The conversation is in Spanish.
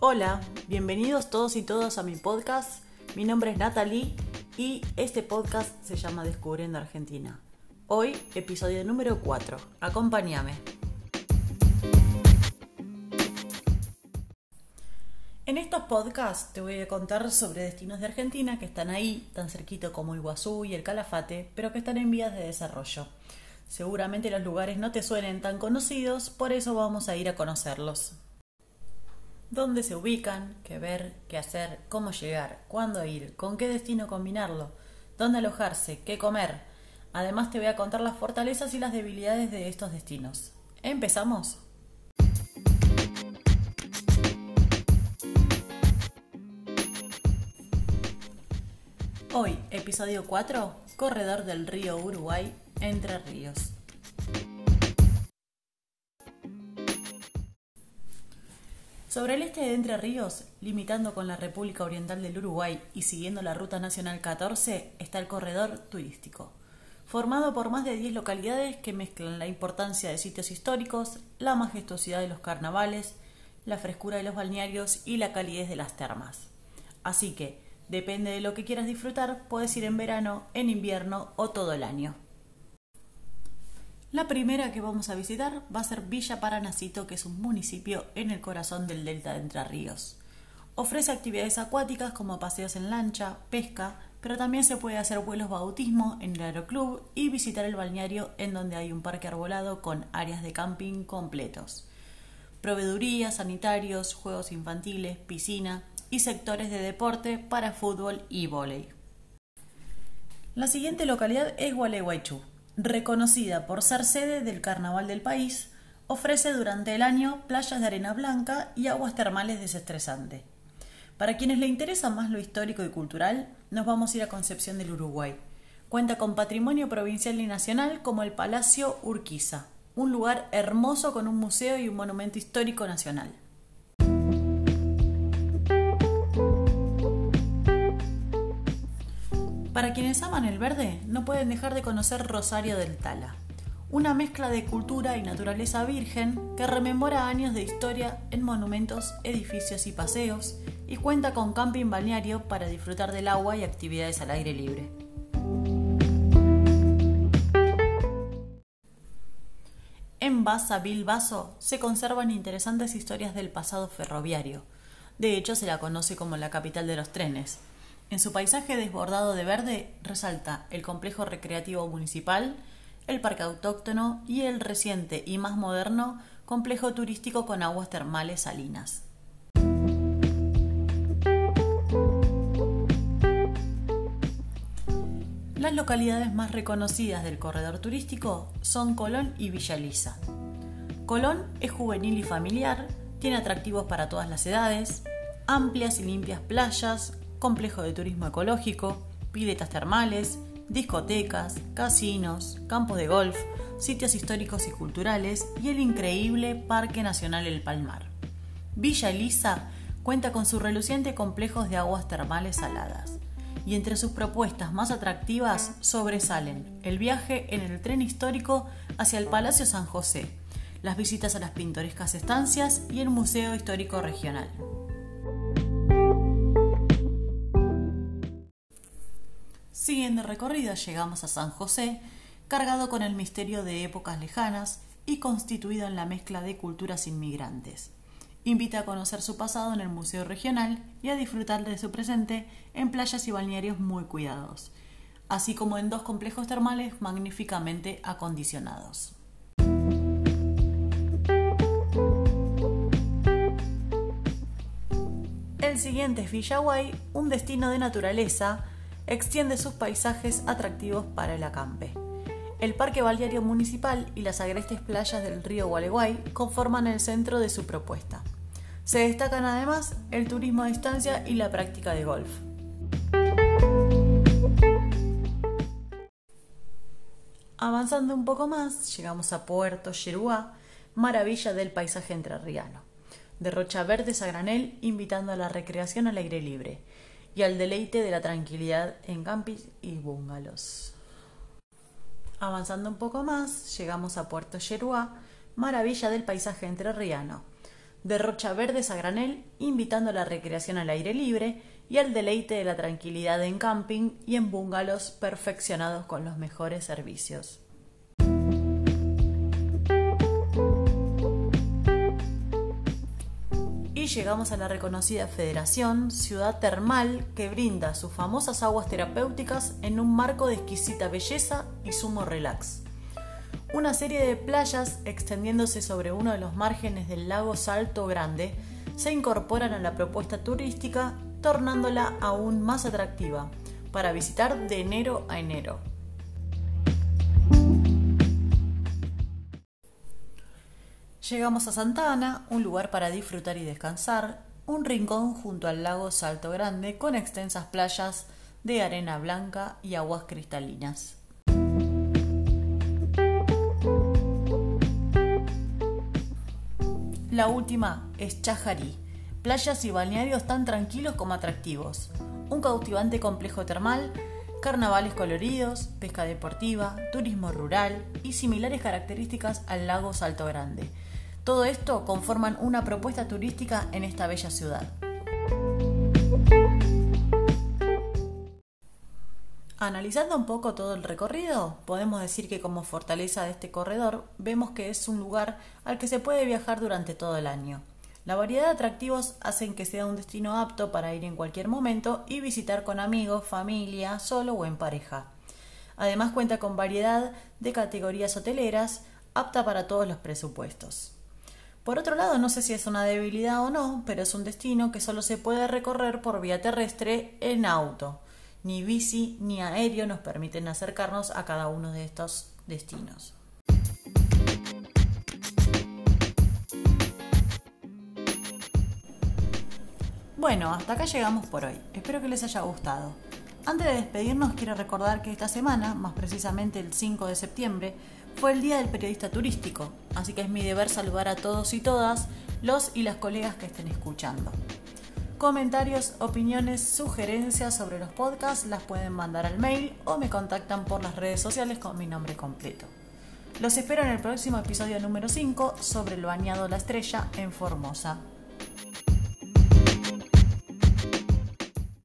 Hola, bienvenidos todos y todas a mi podcast. Mi nombre es Natalie y este podcast se llama Descubriendo Argentina. Hoy, episodio número 4. Acompáñame. En estos podcasts te voy a contar sobre destinos de Argentina que están ahí, tan cerquito como Iguazú y el Calafate, pero que están en vías de desarrollo. Seguramente los lugares no te suenen tan conocidos, por eso vamos a ir a conocerlos dónde se ubican, qué ver, qué hacer, cómo llegar, cuándo ir, con qué destino combinarlo, dónde alojarse, qué comer. Además te voy a contar las fortalezas y las debilidades de estos destinos. ¿Empezamos? Hoy, episodio 4, Corredor del río Uruguay, Entre Ríos. Sobre el este de Entre Ríos, limitando con la República Oriental del Uruguay y siguiendo la Ruta Nacional 14, está el corredor turístico, formado por más de 10 localidades que mezclan la importancia de sitios históricos, la majestuosidad de los carnavales, la frescura de los balnearios y la calidez de las termas. Así que, depende de lo que quieras disfrutar, puedes ir en verano, en invierno o todo el año. La primera que vamos a visitar va a ser Villa Paranacito, que es un municipio en el corazón del delta de Entre Ríos. Ofrece actividades acuáticas como paseos en lancha, pesca, pero también se puede hacer vuelos bautismo en el aeroclub y visitar el balneario en donde hay un parque arbolado con áreas de camping completos. Proveeduría, sanitarios, juegos infantiles, piscina y sectores de deporte para fútbol y vóley. La siguiente localidad es Gualeguaychú, reconocida por ser sede del carnaval del país, ofrece durante el año playas de arena blanca y aguas termales desestresantes. Para quienes le interesa más lo histórico y cultural, nos vamos a ir a Concepción del Uruguay. Cuenta con patrimonio provincial y nacional como el Palacio Urquiza, un lugar hermoso con un museo y un monumento histórico nacional. Para quienes aman el verde, no pueden dejar de conocer Rosario del Tala, una mezcla de cultura y naturaleza virgen que rememora años de historia en monumentos, edificios y paseos, y cuenta con camping balneario para disfrutar del agua y actividades al aire libre. En Baza Bilbaso se conservan interesantes historias del pasado ferroviario. De hecho, se la conoce como la capital de los trenes, en su paisaje desbordado de verde resalta el complejo recreativo municipal, el parque autóctono y el reciente y más moderno complejo turístico con aguas termales salinas. Las localidades más reconocidas del corredor turístico son Colón y Villa Colón es juvenil y familiar, tiene atractivos para todas las edades, amplias y limpias playas, complejo de turismo ecológico, piletas termales, discotecas, casinos, campos de golf, sitios históricos y culturales y el increíble Parque Nacional El Palmar. Villa Elisa cuenta con sus relucientes complejos de aguas termales saladas. Y entre sus propuestas más atractivas sobresalen el viaje en el tren histórico hacia el Palacio San José, las visitas a las pintorescas estancias y el Museo Histórico Regional. Siguiendo el recorrido llegamos a San José, cargado con el misterio de épocas lejanas y constituido en la mezcla de culturas inmigrantes. Invita a conocer su pasado en el Museo Regional y a disfrutar de su presente en playas y balnearios muy cuidados, así como en dos complejos termales magníficamente acondicionados. El siguiente es Villaguay, un destino de naturaleza extiende sus paisajes atractivos para el acampe. El Parque Balneario Municipal y las agrestes playas del río Gualeguay conforman el centro de su propuesta. Se destacan además el turismo a distancia y la práctica de golf. Avanzando un poco más, llegamos a Puerto Yeruá, maravilla del paisaje entrerriano. Derrocha verdes a granel, invitando a la recreación al aire libre y al deleite de la tranquilidad en campings y bungalows. Avanzando un poco más, llegamos a Puerto Yeruá, maravilla del paisaje entrerriano. derrocha verdes a granel, invitando a la recreación al aire libre y al deleite de la tranquilidad en camping y en bungalows perfeccionados con los mejores servicios. Llegamos a la reconocida Federación, ciudad termal que brinda sus famosas aguas terapéuticas en un marco de exquisita belleza y sumo relax una serie de playas extendiéndose sobre uno de los márgenes del lago Salto Grande se incorporan a la propuesta turística, tornándola aún más atractiva para visitar de enero a enero. Llegamos a Santa Ana, un lugar para disfrutar y descansar, un rincón junto al lago Salto Grande con extensas playas de arena blanca y aguas cristalinas. La última es Chajarí, playas y balnearios tan tranquilos como atractivos, un cautivante complejo termal, carnavales coloridos, pesca deportiva, turismo rural y similares características al lago Salto Grande. Todo esto conforman una propuesta turística en esta bella ciudad. Analizando un poco todo el recorrido, podemos decir que como fortaleza de este corredor vemos que es un lugar al que se puede viajar durante todo el año. La variedad de atractivos hacen que sea un destino apto para ir en cualquier momento y visitar con amigos, familia, solo o en pareja. Además cuenta con variedad de categorías hoteleras apta para todos los presupuestos. Por otro lado, no sé si es una debilidad o no, pero es un destino que solo se puede recorrer por vía terrestre en auto ni bici ni aéreo nos permiten acercarnos a cada uno de estos destinos. Bueno, hasta acá llegamos por hoy. Espero que les haya gustado. Antes de despedirnos, quiero recordar que esta semana, más precisamente el 5 de septiembre, fue el Día del Periodista Turístico, así que es mi deber saludar a todos y todas los y las colegas que estén escuchando. Comentarios, opiniones, sugerencias sobre los podcasts las pueden mandar al mail o me contactan por las redes sociales con mi nombre completo. Los espero en el próximo episodio número 5 sobre el bañado La Estrella en Formosa.